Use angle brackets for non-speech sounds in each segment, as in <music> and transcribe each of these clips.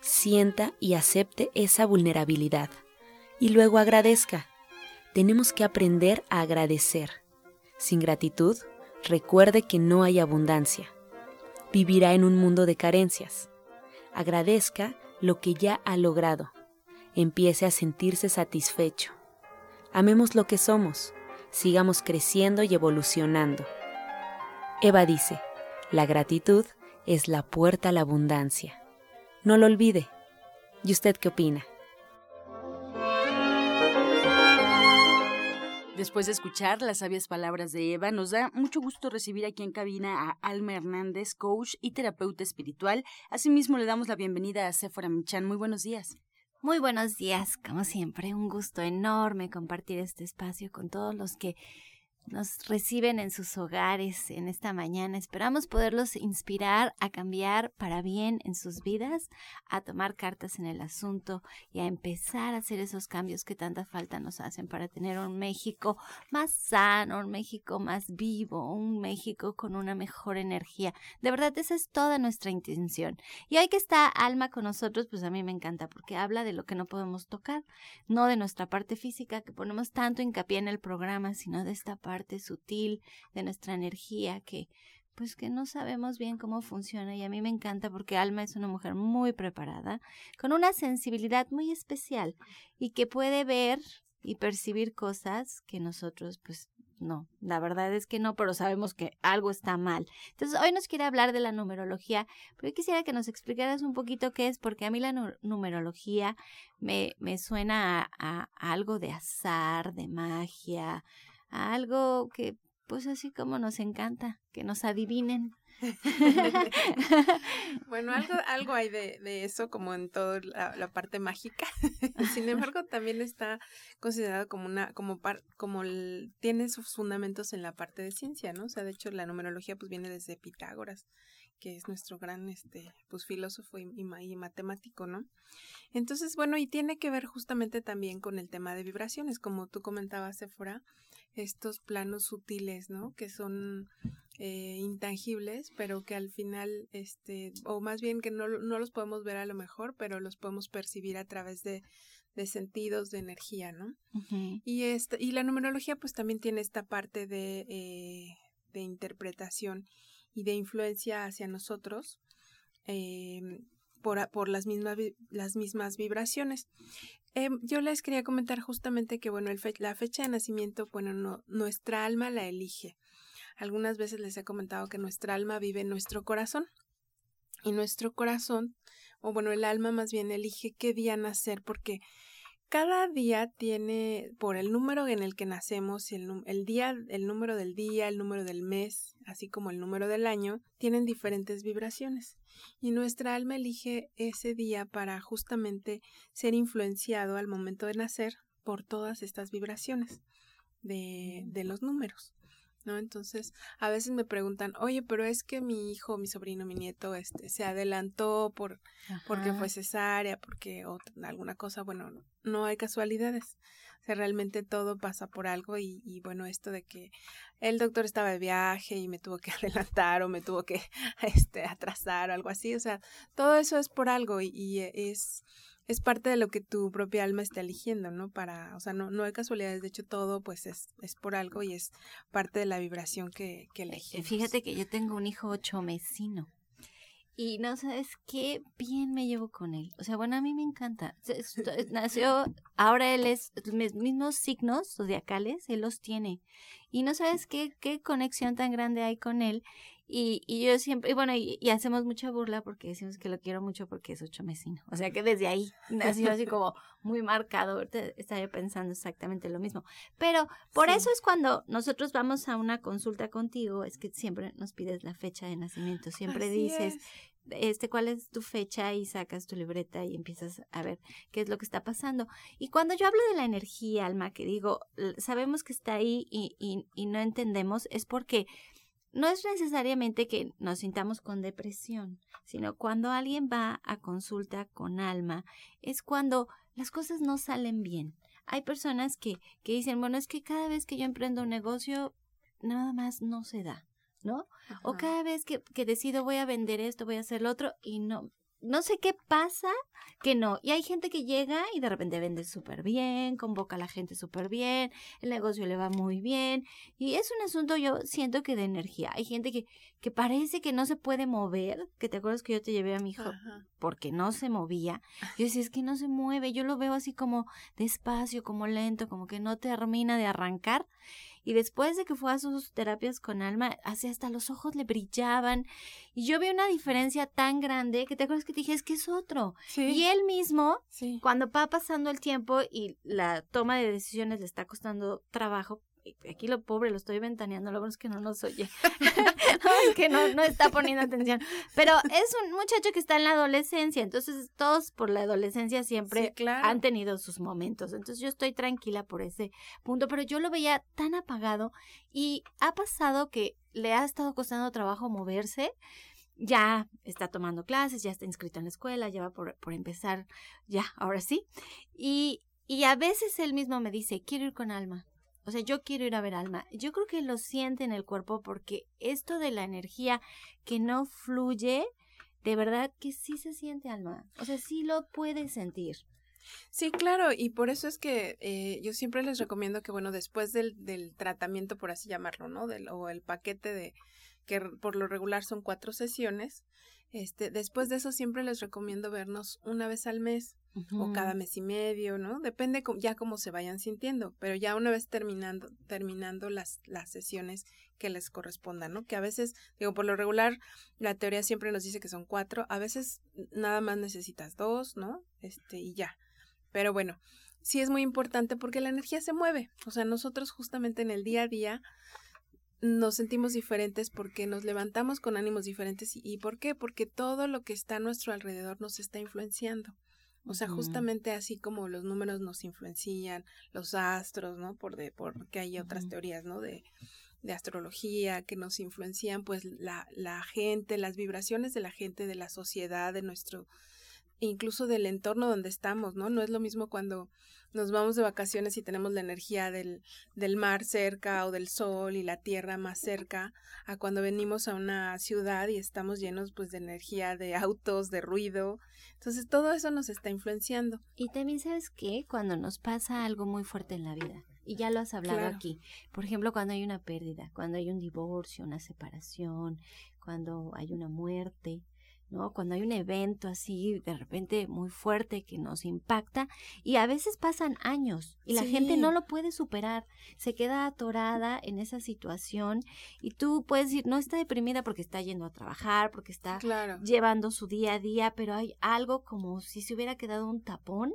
sienta y acepte esa vulnerabilidad y luego agradezca. Tenemos que aprender a agradecer. Sin gratitud, recuerde que no hay abundancia. Vivirá en un mundo de carencias. Agradezca lo que ya ha logrado. Empiece a sentirse satisfecho. Amemos lo que somos. Sigamos creciendo y evolucionando. Eva dice, la gratitud es la puerta a la abundancia. No lo olvide. ¿Y usted qué opina? Después de escuchar las sabias palabras de Eva, nos da mucho gusto recibir aquí en cabina a Alma Hernández, coach y terapeuta espiritual. Asimismo, le damos la bienvenida a Sephora Michan. Muy buenos días. Muy buenos días, como siempre, un gusto enorme compartir este espacio con todos los que nos reciben en sus hogares en esta mañana. Esperamos poderlos inspirar a cambiar para bien en sus vidas, a tomar cartas en el asunto y a empezar a hacer esos cambios que tanta falta nos hacen para tener un México más sano, un México más vivo, un México con una mejor energía. De verdad, esa es toda nuestra intención. Y hoy que está Alma con nosotros, pues a mí me encanta porque habla de lo que no podemos tocar, no de nuestra parte física que ponemos tanto hincapié en el programa, sino de esta parte sutil de nuestra energía que pues que no sabemos bien cómo funciona y a mí me encanta porque Alma es una mujer muy preparada, con una sensibilidad muy especial y que puede ver y percibir cosas que nosotros pues no, la verdad es que no, pero sabemos que algo está mal. Entonces, hoy nos quiere hablar de la numerología, pero yo quisiera que nos explicaras un poquito qué es, porque a mí la nu- numerología me, me suena a algo de azar, de magia, a algo que, pues así como nos encanta, que nos adivinen. <laughs> Bueno, algo, <laughs> algo hay de, de eso, como en toda la, la parte mágica. <laughs> Sin embargo, también está considerado como una, como par, como el- tiene sus fundamentos en la parte de ciencia, ¿no? O sea, de hecho, la numerología pues viene desde Pitágoras, que es nuestro gran, este, pues filósofo y, y ma- y matemático, ¿no? Entonces, bueno, y tiene que ver justamente también con el tema de vibraciones, como tú comentabas, Sephora, estos planos sutiles, ¿no? Que son eh, intangibles, pero que al final, este, o más bien que no, no los podemos ver a lo mejor, pero los podemos percibir a través de, de sentidos de energía, ¿no? Y, esta, y la numerología pues también tiene esta parte de, eh, de interpretación y de influencia hacia nosotros eh, por, por las, mismas, las mismas vibraciones. Em, yo les quería comentar justamente que, bueno, fe- la fecha de nacimiento, bueno, no, nuestra alma la elige. Algunas veces les he comentado que nuestra alma vive en nuestro corazón. Y nuestro corazón, o bueno, el alma más bien elige qué día nacer, porque cada día tiene, por el número en el que nacemos, el, el día, el número del día, el número del mes, así como el número del año, tienen diferentes vibraciones. Y nuestra alma elige ese día para justamente ser influenciado al momento de nacer por todas estas vibraciones de, de los números. ¿No? Entonces, a veces me preguntan, oye, pero es que mi hijo, mi sobrino, mi nieto, este, se adelantó por, porque fue cesárea, porque ot- alguna cosa, bueno, no- no hay casualidades. O sea, realmente todo pasa por algo y, y bueno, esto de que el doctor estaba de viaje y me tuvo que <laughs> adelantar o me tuvo que este, atrasar o algo así, o sea, todo eso es por algo y, y es, es parte de lo que tu propia alma está eligiendo, ¿no? Para, o sea, no, no hay casualidades, de hecho todo pues es, es por algo y es parte de la vibración que, que elegimos. Fíjate que yo tengo un hijo ocho mesino. y no sabes qué bien me llevo con él. O sea, bueno, a mí me encanta. Nació, ahora él es los mismos signos zodiacales, él los tiene. Y no sabes qué, qué conexión tan grande hay con él. Y, y yo siempre, y bueno, y, hacemos mucha burla porque decimos que lo quiero mucho porque es ocho mesino. O sea que desde ahí nació así <laughs> como muy marcado. Ahorita estaba pensando exactamente lo mismo. Pero por eso es cuando nosotros vamos a una consulta contigo, es que siempre nos pides la fecha de nacimiento. Siempre dices, este, cuál es tu fecha y sacas tu libreta y empiezas a ver qué es lo que está pasando. Y cuando yo hablo de la energía, Alma, que digo, sabemos que está ahí y, y, y no entendemos, es porque no es necesariamente que nos sintamos con depresión, sino cuando alguien va a consulta con alma, es cuando las cosas no salen bien. Hay personas que, que dicen, bueno, es que cada vez que yo emprendo un negocio, nada más no se da, ¿no? O cada vez que, que decido voy a vender esto, voy a hacer lo otro, y no, no sé qué pasa que no. Y hay gente que llega y de repente vende súper bien, convoca a la gente súper bien, el negocio le va muy bien. Y es un asunto, yo siento que de energía. Hay gente que, que parece que no se puede mover, que te acuerdas que yo te llevé a mi hijo porque no se movía. Yo decía, es que no se mueve. Yo lo veo así como despacio, como lento, como que no termina de arrancar. Y después de que fue a sus terapias con alma, así hasta los ojos le brillaban. Y yo vi una diferencia tan grande que te acuerdas que te dije, es que es otro. Y él mismo, cuando va pasando el tiempo y la toma de decisiones le está costando trabajo, aquí lo pobre lo estoy ventaneando, lo bueno es que no nos oye, <laughs> es que no, no está poniendo atención, pero es un muchacho que está en la adolescencia, entonces todos por la adolescencia siempre han tenido sus momentos, entonces yo estoy tranquila por ese punto, pero yo lo veía tan apagado y ha pasado que le ha estado costando trabajo moverse, ya está tomando clases, ya está inscrito en la escuela, ya va por, por empezar, ya, ahora sí. Y, y a veces él mismo me dice, quiero ir con alma. O sea, yo quiero ir a ver alma. Yo creo que lo siente en el cuerpo porque esto de la energía que no fluye, de verdad que sí se siente alma. O sea, sí lo puede sentir. Sí, claro, y por eso es que eh, yo siempre les recomiendo que, bueno, después del, del tratamiento, por así llamarlo, ¿no? Del, o el paquete de que por lo regular son cuatro sesiones, este, después de eso siempre les recomiendo vernos una vez al mes o cada mes y medio, ¿no? Depende ya cómo se vayan sintiendo, pero ya una vez terminando, terminando las, las sesiones que les correspondan, ¿no? Que a veces, digo, por lo regular, la teoría siempre nos dice que son cuatro, a veces nada más necesitas dos, ¿no? Este, y ya. Pero bueno, sí es muy importante porque la energía se mueve. O sea, nosotros justamente en el día a día nos sentimos diferentes porque nos levantamos con ánimos diferentes. ¿Y por qué? Porque todo lo que está a nuestro alrededor nos está influenciando. O sea, justamente así como los números nos influencian, los astros, ¿no? Por de, porque hay otras teorías, ¿no? De, de astrología que nos influencian, pues la, la gente, las vibraciones de la gente, de la sociedad, de nuestro, incluso del entorno donde estamos, ¿no? No es lo mismo cuando nos vamos de vacaciones y tenemos la energía del, del mar cerca o del sol y la tierra más cerca a cuando venimos a una ciudad y estamos llenos pues de energía de autos, de ruido. Entonces todo eso nos está influenciando. Y también sabes que cuando nos pasa algo muy fuerte en la vida, y ya lo has hablado aquí, por ejemplo cuando hay una pérdida, cuando hay un divorcio, una separación, cuando hay una muerte, ¿no? Cuando hay un evento así de repente muy fuerte que nos impacta y a veces pasan años y la gente no lo puede superar, se queda atorada en esa situación y tú puedes decir, no está deprimida porque está yendo a trabajar, porque está llevando su día a día, pero hay algo como si se hubiera quedado un tapón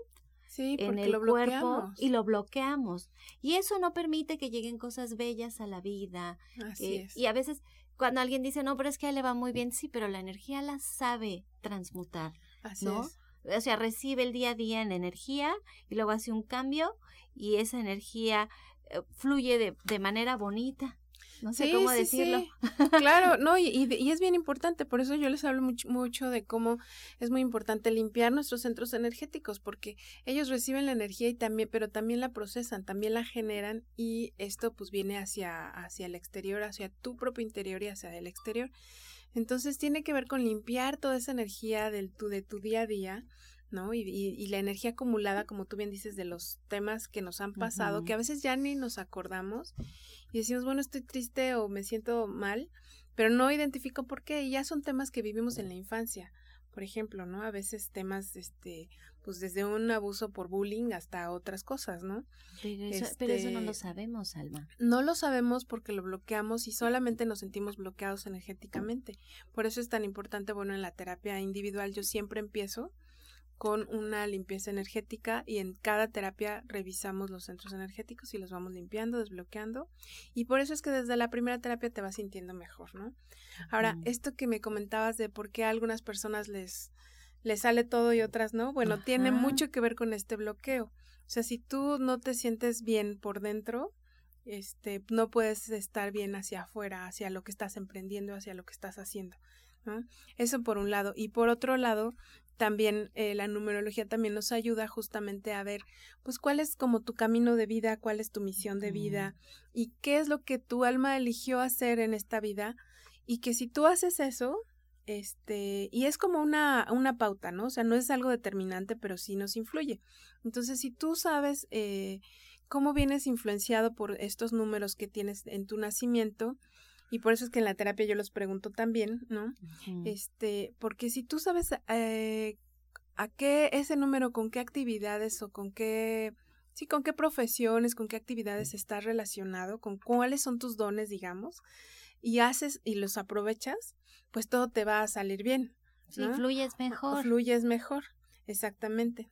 en el cuerpo y lo bloqueamos. Y eso no permite que lleguen cosas bellas a la vida. Así Y a veces cuando alguien dice, no, pero es que a él le va muy bien, sí, pero la energía la sabe transmutar, Así ¿no? O sea, recibe el día a día en energía y luego hace un cambio y esa energía eh, fluye de, de manera bonita. No sé cómo decirlo. <laughs> Claro, no, y, y, es bien importante, por eso yo les hablo mucho, mucho de cómo es muy importante limpiar nuestros centros energéticos, porque ellos reciben la energía y también, pero también la procesan, también la generan, y esto pues viene hacia, hacia el exterior, hacia tu propio interior y hacia el exterior. Entonces tiene que ver con limpiar toda esa energía del tu, de tu día a día, ¿no? Y, y, la energía acumulada, como tú bien dices, de los temas que nos han pasado, que a veces ya ni nos acordamos y decimos, bueno, estoy triste o me siento mal, pero no identifico por qué, y ya son temas que vivimos en la infancia. Por ejemplo, ¿no? A veces temas, este, pues desde un abuso por bullying hasta otras cosas, ¿no? Pero eso, pero eso no lo Este, sabemos, Alma. No lo sabemos porque lo bloqueamos y solamente nos sentimos bloqueados energéticamente. Por eso es tan importante, bueno, en la terapia individual yo siempre empiezo con una limpieza energética y en cada terapia revisamos los centros energéticos y los vamos limpiando, desbloqueando. Y por eso es que desde la primera terapia te vas sintiendo mejor, ¿no? Ahora, esto que me comentabas de por qué a algunas personas les, les sale todo y otras no, bueno, tiene mucho que ver con este bloqueo. O sea, si tú no te sientes bien por dentro, este, no puedes estar bien hacia afuera, hacia lo que estás emprendiendo, hacia lo que estás haciendo. ¿no? Eso por un lado. Y por otro lado, también eh, la numerología también nos ayuda justamente a ver, pues, cuál es como tu camino de vida, cuál es tu misión de vida y qué es lo que tu alma eligió hacer en esta vida. Y que si tú haces eso, este, y es como una, una pauta, ¿no? O sea, no es algo determinante, pero sí nos influye. Entonces, si tú sabes eh, cómo vienes influenciado por estos números que tienes en tu nacimiento, y por eso es que en la terapia yo los pregunto también, ¿no? Este, porque si tú sabes eh, a qué ese número, con qué actividades o con qué, sí, con qué profesiones, con qué actividades estás relacionado, con cuáles son tus dones, digamos, y haces y los aprovechas, pues todo te va a salir bien. Sí, ¿no? fluyes mejor. Fluyes mejor, exactamente.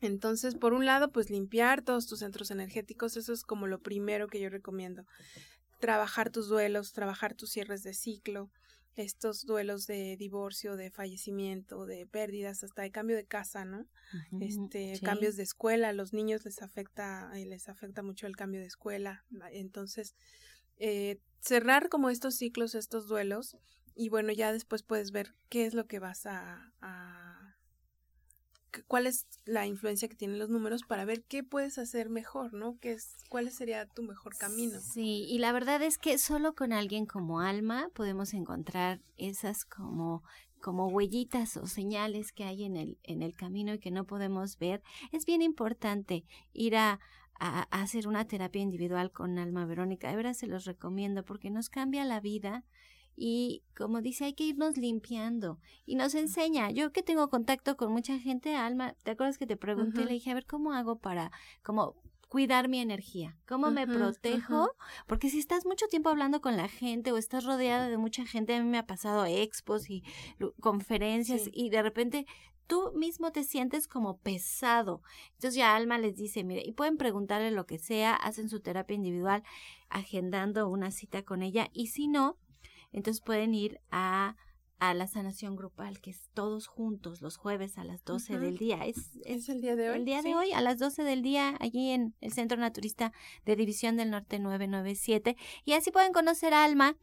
Entonces, por un lado, pues limpiar todos tus centros energéticos, eso es como lo primero que yo recomiendo. Trabajar tus duelos, trabajar tus cierres de ciclo, estos duelos de divorcio, de fallecimiento, de pérdidas, hasta de cambio de casa, ¿no? Este, sí. cambios de escuela, a los niños les afecta, eh, les afecta mucho el cambio de escuela. Entonces, eh, cerrar como estos ciclos, estos duelos, y bueno, ya después puedes ver qué es lo que vas a, cuál es la influencia que tienen los números para ver qué puedes hacer mejor, ¿no? ¿Qué es, cuál sería tu mejor camino? Sí, y la verdad es que solo con alguien como Alma podemos encontrar esas como como huellitas o señales que hay en el en el camino y que no podemos ver. Es bien importante ir a a, hacer una terapia individual con Alma Verónica. De veras se los recomiendo porque nos cambia la vida y como dice, hay que irnos limpiando y nos enseña. Yo que tengo contacto con mucha gente, Alma, ¿te acuerdas que te pregunté? Ujú. Le dije, a ver, ¿cómo hago para como cuidar mi energía? ¿Cómo me protejo? Porque si estás mucho tiempo hablando con la gente o estás rodeada de mucha gente, a mí me ha pasado expos y conferencias Sí. y de repente tú mismo te sientes como pesado. Entonces ya Alma les dice, mire, y pueden preguntarle lo que sea, hacen su terapia individual agendando una cita con ella y si no, entonces pueden ir a a la sanación grupal, que es todos juntos los jueves a las 12 Ujú. del día. Es, es ¿Es el día de hoy? el día de hoy a las 12 del día allí en el Centro Naturista de División del Norte 997 y así pueden conocer a Alma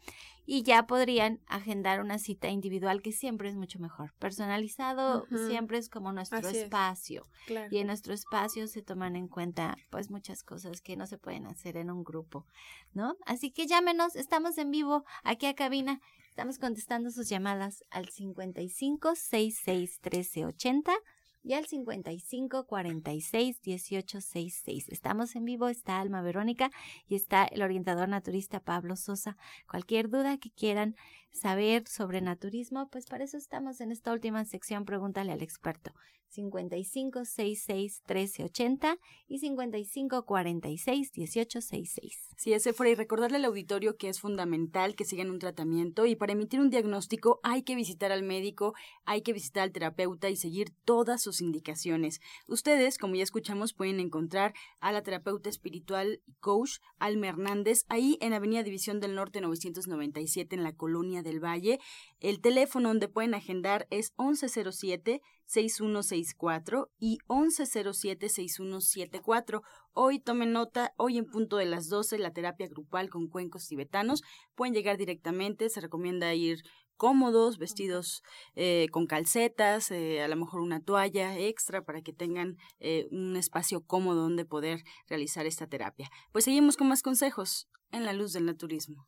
y ya podrían agendar una cita individual que siempre es mucho mejor. Personalizado siempre es como nuestro Así es. espacio Claro. y en nuestro espacio se toman en cuenta pues muchas cosas que no se pueden hacer en un grupo, ¿no? Así que llámenos, estamos en vivo aquí a cabina. Estamos contestando sus llamadas al 55 66 13 80 y al 55 46 18 66. Estamos en vivo, está Alma Verónica y está el orientador naturista Pablo Sosa. Cualquier duda que quieran saber sobre naturismo, pues para eso estamos en esta última sección Pregúntale al experto. 55 66 13 80 y 55 46 18 66. Sí, ese fuera y recordarle al auditorio que es fundamental que sigan un tratamiento y para emitir un diagnóstico hay que visitar al médico, hay que visitar al terapeuta y seguir todas sus indicaciones. Ustedes, como ya escuchamos, pueden encontrar a la terapeuta espiritual coach Alma Hernández ahí en Avenida División del Norte 997 en la Colonia del Valle. El teléfono donde pueden agendar es 1107 6164 y 1107 6174. Hoy tomen nota, hoy en punto de las 12, la terapia grupal con cuencos tibetanos. Pueden llegar directamente, se recomienda ir cómodos, vestidos eh, con calcetas, eh, a lo mejor una toalla extra para que tengan eh, un espacio cómodo donde poder realizar esta terapia. Pues seguimos con más consejos en la luz del naturismo.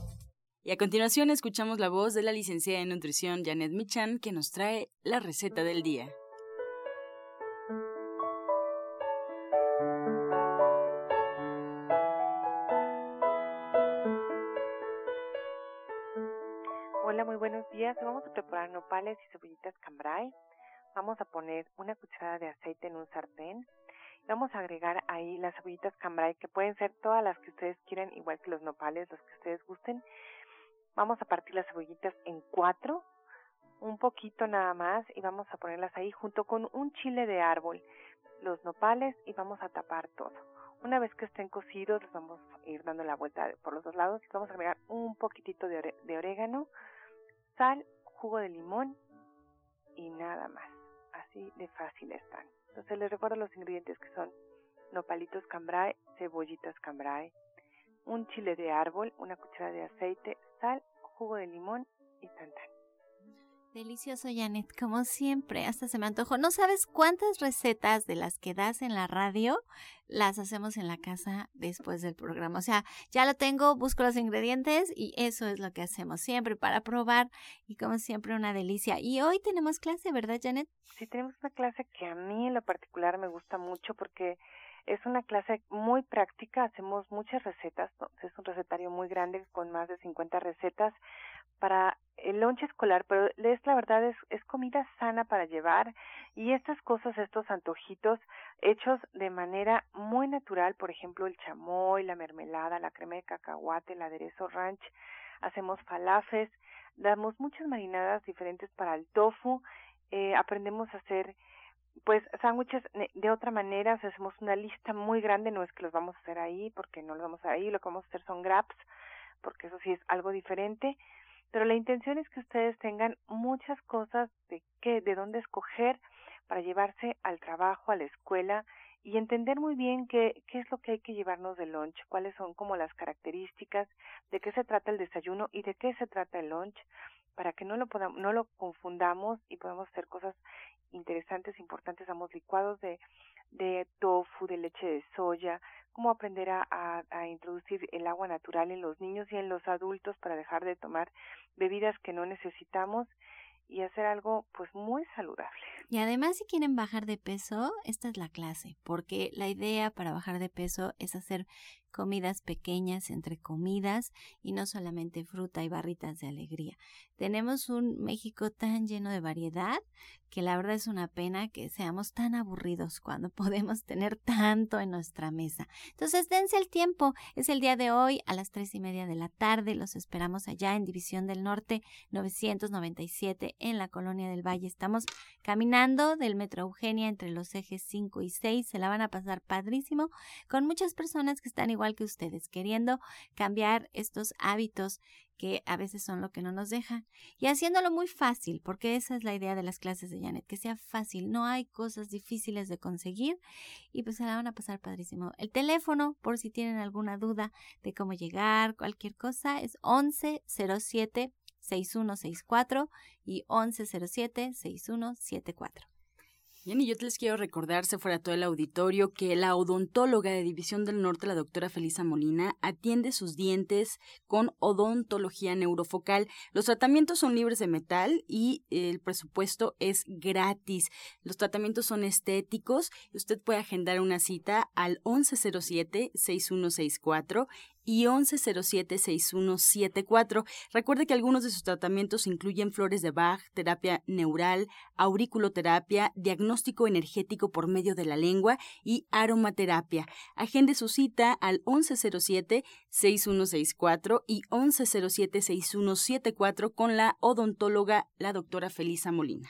Y a continuación escuchamos la voz de la licenciada en nutrición Janet Michan que nos trae la receta del día. Hola, muy buenos días. Vamos a preparar nopales y cebollitas cambray. Vamos a poner una cucharada de aceite en un sartén. Vamos a agregar ahí las cebollitas cambray, que pueden ser todas las que ustedes quieran, igual que los nopales, los que ustedes gusten. Vamos a partir las cebollitas en cuatro, un poquito nada más, y vamos a ponerlas ahí junto con un chile de árbol, los nopales, y vamos a tapar todo. Una vez que estén cocidos, les vamos a ir dando la vuelta por los dos lados y vamos a agregar un poquitito de, de orégano, sal, jugo de limón y nada más. Así de fácil están. Entonces les recuerdo los ingredientes que son nopalitos cambray, cebollitas cambray, un chile de árbol, una cucharada de aceite, sal, jugo de limón y tan Delicioso, Janet, como siempre, hasta se me antojó. No sabes cuántas recetas de las que das en la radio las hacemos en la casa después del programa. O sea, ya lo tengo, busco los ingredientes y eso es lo que hacemos siempre para probar y como siempre una delicia. Y hoy tenemos clase, ¿verdad, Janet? Sí, tenemos una clase que a mí en lo particular me gusta mucho porque es una clase muy práctica, hacemos muchas recetas, es un recetario muy grande con más de 50 recetas para el lonche escolar, pero es la verdad es, es comida sana para llevar y estas cosas, estos antojitos hechos de manera muy natural, por ejemplo el chamoy, la mermelada, la crema de cacahuate, el aderezo ranch, hacemos falafes, damos muchas marinadas diferentes para el tofu, eh, aprendemos a hacer pues sándwiches de otra manera, hacemos una lista muy grande, no es que los vamos a hacer ahí, porque no los vamos a hacer ahí, lo que vamos a hacer son graps, porque eso sí es algo diferente, pero la intención es que ustedes tengan muchas cosas de qué, de dónde escoger para llevarse al trabajo, a la escuela y entender muy bien qué, qué es lo que hay que llevarnos de lunch, cuáles son como las características, de qué se trata el desayuno y de qué se trata el lunch, para que no lo podamos, no lo confundamos y podamos hacer cosas interesantes, importantes, damos licuados de, de tofu, de leche de soya, cómo aprender a, a, a, introducir el agua natural en los niños y en los adultos para dejar de tomar bebidas que no necesitamos y hacer algo pues muy saludable. Y además si quieren bajar de peso, esta es la clase, porque la idea para bajar de peso es hacer comidas pequeñas entre comidas y no solamente fruta y barritas de alegría. Tenemos un México tan lleno de variedad que la verdad es una pena que seamos tan aburridos cuando <laughs> podemos tener tanto en nuestra mesa. Entonces dense el tiempo, es el día de hoy a las tres y media de la tarde, los esperamos allá en División del Norte 997 en la Colonia del Valle. Estamos caminando del Metro Eugenia entre los ejes 5 y 6, se la van a pasar padrísimo con muchas personas que están igual igual que ustedes, queriendo cambiar estos hábitos que a veces son lo que no nos dejan y haciéndolo muy fácil, porque esa es la idea de las clases de Janet, que sea fácil, no hay cosas difíciles de conseguir y pues se la van a pasar padrísimo. El teléfono, por si tienen alguna duda de cómo llegar, cualquier cosa, es 1107 6164 y 1107 6174. Bien, y yo les quiero recordar, se fuera todo el auditorio, que la odontóloga de División del Norte, la doctora Felisa Molina, atiende sus dientes con odontología neurofocal. Los tratamientos son libres de metal y el presupuesto es gratis. Los tratamientos son estéticos usted puede agendar una cita al 1107-6164 y 1107-6174. Recuerde que algunos de sus tratamientos incluyen flores de Bach, terapia neural, auriculoterapia, diagnóstico energético por medio de la lengua y aromaterapia. Agende su cita al 1107-6164 y 1107-6174 con la odontóloga, la doctora Felisa Molina.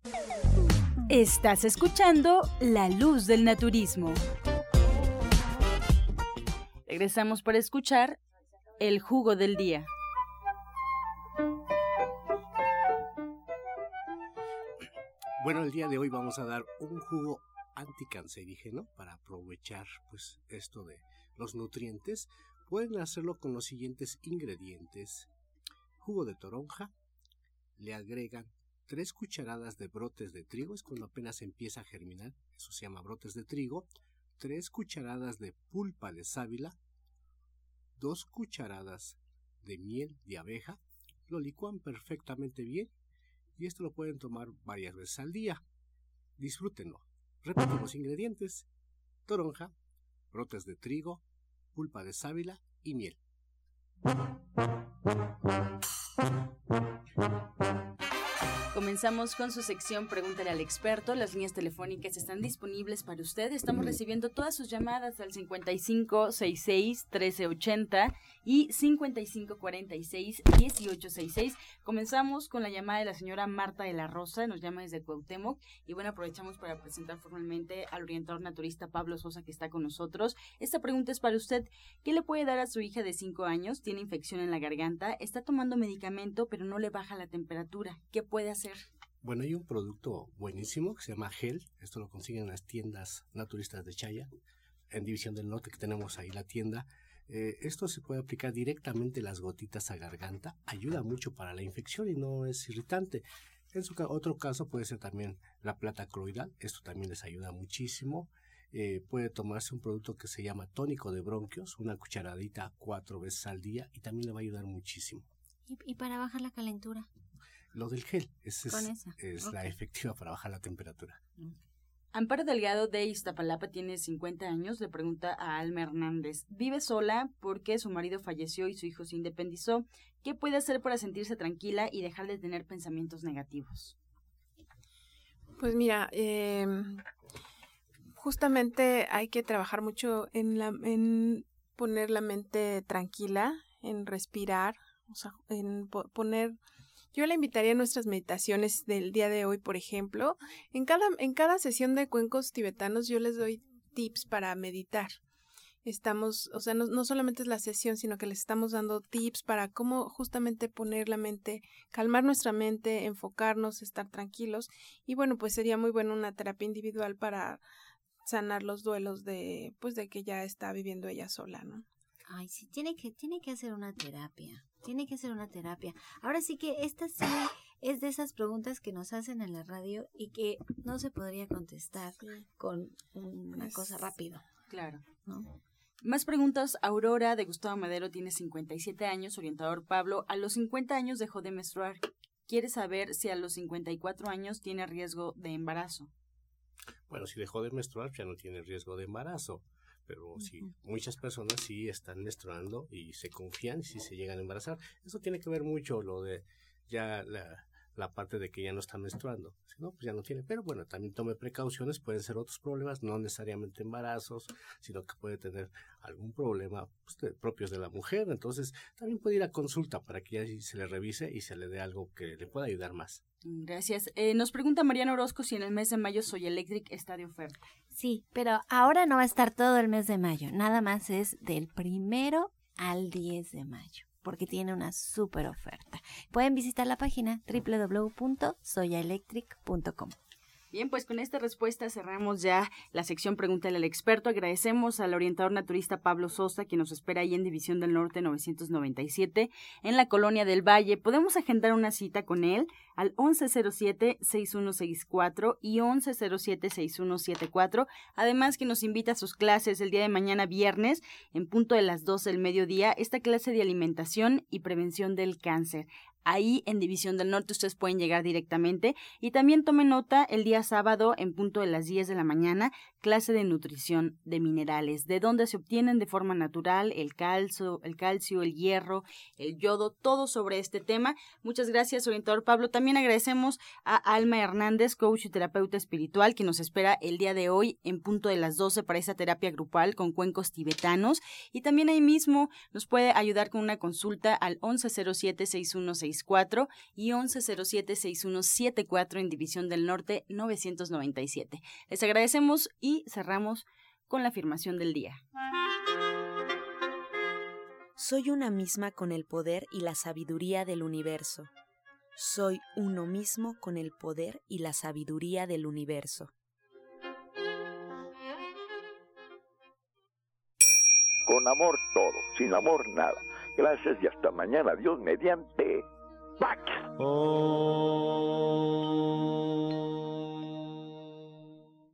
Estás escuchando La Luz del Naturismo. Regresamos para escuchar El Jugo del Día. Bueno, el día de hoy vamos a dar un jugo anticancerígeno para aprovechar pues esto de los nutrientes. Pueden hacerlo con los siguientes ingredientes. Jugo de toronja, le agregan 3 cucharadas de brotes de trigo, es cuando apenas empieza a germinar, eso se llama brotes de trigo, 3 cucharadas de pulpa de sábila, 2 cucharadas de miel de abeja, lo licúan perfectamente bien y esto lo pueden tomar varias veces al día. Disfrútenlo. Repetimos ingredientes: toronja, brotes de trigo, pulpa de sábila y miel. Comenzamos con su sección Pregúntale al experto. Las líneas telefónicas están disponibles para usted. Estamos recibiendo todas sus llamadas al 5566 1380 y 5546 1866. Comenzamos con la llamada de la señora Marta de la Rosa, nos llama desde Cuauhtémoc y bueno, aprovechamos para presentar formalmente al orientador naturista Pablo Sosa que está con nosotros. Esta pregunta es para usted, ¿qué le puede dar a su hija de 5 años? Tiene infección en la garganta, está tomando medicamento pero no le baja la temperatura. ¿Qué puede hacer? Bueno, hay un producto buenísimo que se llama Gel. Esto lo consiguen en las tiendas naturistas de Chaya, en División del Norte, que tenemos ahí la tienda. Eh, esto se puede aplicar directamente las gotitas a garganta. Ayuda mucho para la infección y no es irritante. En su otro caso puede ser también la plata cloidal. Esto también les ayuda muchísimo. Eh, puede tomarse un producto que se llama tónico de bronquios, una cucharadita cuatro veces al día y también le va a ayudar muchísimo. ¿Y, para bajar la calentura? Lo del gel, esa es, la efectiva para bajar la temperatura. Amparo Delgado de Iztapalapa tiene 50 años, le pregunta a Alma Hernández, vive sola porque su marido falleció y su hijo se independizó. ¿Qué puede hacer para sentirse tranquila y dejar de tener pensamientos negativos? Pues mira, eh, justamente hay que trabajar mucho en, la, en poner la mente tranquila, en respirar, o sea, en poner yo le invitaría a nuestras meditaciones del día de hoy, por ejemplo. En cada, en cada sesión de cuencos tibetanos yo les doy tips para meditar. Estamos, o sea, no, no solamente es la sesión, sino que les estamos dando tips para cómo justamente poner la mente, calmar nuestra mente, enfocarnos, estar tranquilos. Y bueno, pues sería muy bueno una terapia individual para sanar los duelos de, pues de que ya está viviendo ella sola, ¿no? Ay, sí, tiene que, tiene que hacer una terapia. Tiene que hacer una terapia. Ahora sí que esta sí es de esas preguntas que nos hacen en la radio y que no se podría contestar con una cosa rápida. Claro. Más preguntas. Aurora de Gustavo Madero tiene 57 años, orientador Pablo. A los 50 años dejó de menstruar. Quiere saber si a los 54 años tiene riesgo de embarazo. Bueno, si dejó de menstruar ya no tiene riesgo de embarazo pero sí, muchas personas sí están menstruando y se confían y sí se llegan a embarazar. Eso tiene que ver mucho lo de ya la, la parte de que ya no está menstruando. Si no, pues ya no tiene. Pero bueno, también tome precauciones, pueden ser otros problemas, no necesariamente embarazos, sino que puede tener algún problema pues, propios de la mujer. Entonces, también puede ir a consulta para que ya se le revise y se le dé algo que le pueda ayudar más. Gracias. Eh, nos pregunta Mariana Orozco si en el mes de mayo Soy Electric está de oferta. Sí, pero ahora no va a estar todo el mes de mayo. Nada más es del primero al 10 de mayo porque tiene una súper oferta. Pueden visitar la página www.soyaelectric.com. Bien, pues con esta respuesta cerramos ya la sección Pregúntale al experto. Agradecemos al orientador naturista Pablo Sosa, quien nos espera ahí en División del Norte 997, en la Colonia del Valle. Podemos agendar una cita con él al 1107-6164 y 1107-6174. Además que nos invita a sus clases el día de mañana viernes, en punto de las 12 del mediodía, esta clase de alimentación y prevención del cáncer. Ahí en División del Norte ustedes pueden llegar directamente y también tomen nota el día sábado en punto de las 10 de la mañana, clase de nutrición de minerales, de dónde se obtienen de forma natural el calcio, el calcio, el hierro, el yodo, todo sobre este tema. Muchas gracias, orientador Pablo. También agradecemos a Alma Hernández, coach y terapeuta espiritual, que nos espera el día de hoy en punto de las 12 para esa terapia grupal con cuencos tibetanos y también ahí mismo nos puede ayudar con una consulta al 1107 6166 y 1107-6174 en División del Norte 997. Les agradecemos y cerramos con la afirmación del día. Soy una misma con el poder y la sabiduría del universo. Soy uno mismo con el poder y la sabiduría del universo. Con amor todo, sin amor nada. Gracias y hasta mañana. Dios mediante. Back. Oh.